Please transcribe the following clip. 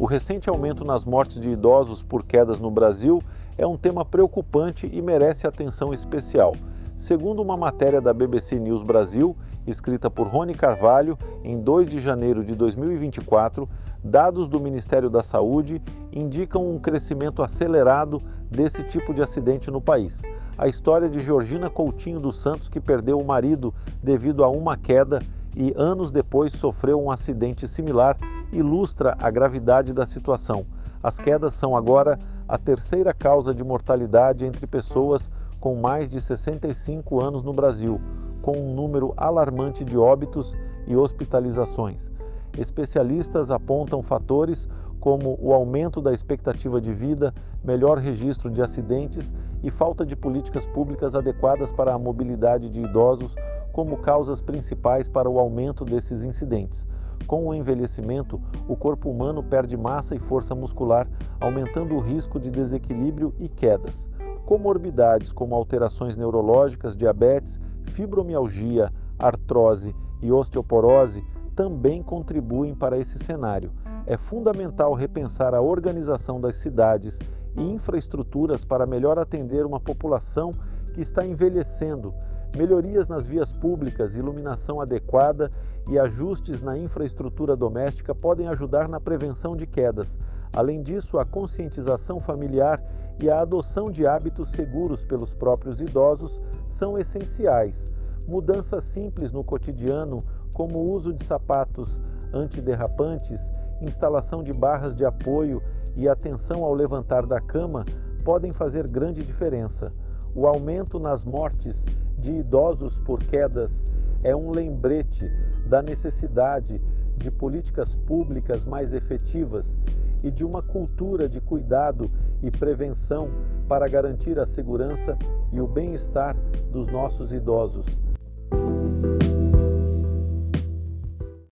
O recente aumento nas mortes de idosos por quedas no Brasil é um tema preocupante e merece atenção especial. Segundo uma matéria da BBC News Brasil, escrita por Rony Carvalho em 2 de janeiro de 2024, dados do Ministério da Saúde indicam um crescimento acelerado desse tipo de acidente no país. A história de Georgina Coutinho dos Santos, que perdeu o marido devido a uma queda e anos depois sofreu um acidente similar, ilustra a gravidade da situação. As quedas são agora a terceira causa de mortalidade entre pessoas com mais de 65 anos no Brasil, com um número alarmante de óbitos e hospitalizações. Especialistas apontam fatores como o aumento da expectativa de vida, melhor registro de acidentes e falta de políticas públicas adequadas para a mobilidade de idosos como causas principais para o aumento desses incidentes. Com o envelhecimento, o corpo humano perde massa e força muscular, aumentando o risco de desequilíbrio e quedas. Comorbidades como alterações neurológicas, diabetes, fibromialgia, artrose e osteoporose também contribuem para esse cenário. É fundamental repensar a organização das cidades e infraestruturas para melhor atender uma população que está envelhecendo, melhorias nas vias públicas, iluminação adequada e ajustes na infraestrutura doméstica podem ajudar na prevenção de quedas. Além disso, a conscientização familiar e a adoção de hábitos seguros pelos próprios idosos são essenciais. Mudanças simples no cotidiano, como o uso de sapatos antiderrapantes, instalação de barras de apoio e atenção ao levantar da cama, podem fazer grande diferença. O aumento nas mortes de idosos por quedas é um lembrete da necessidade de políticas públicas mais efetivas e de uma cultura de cuidado e prevenção para garantir a segurança e o bem-estar dos nossos idosos.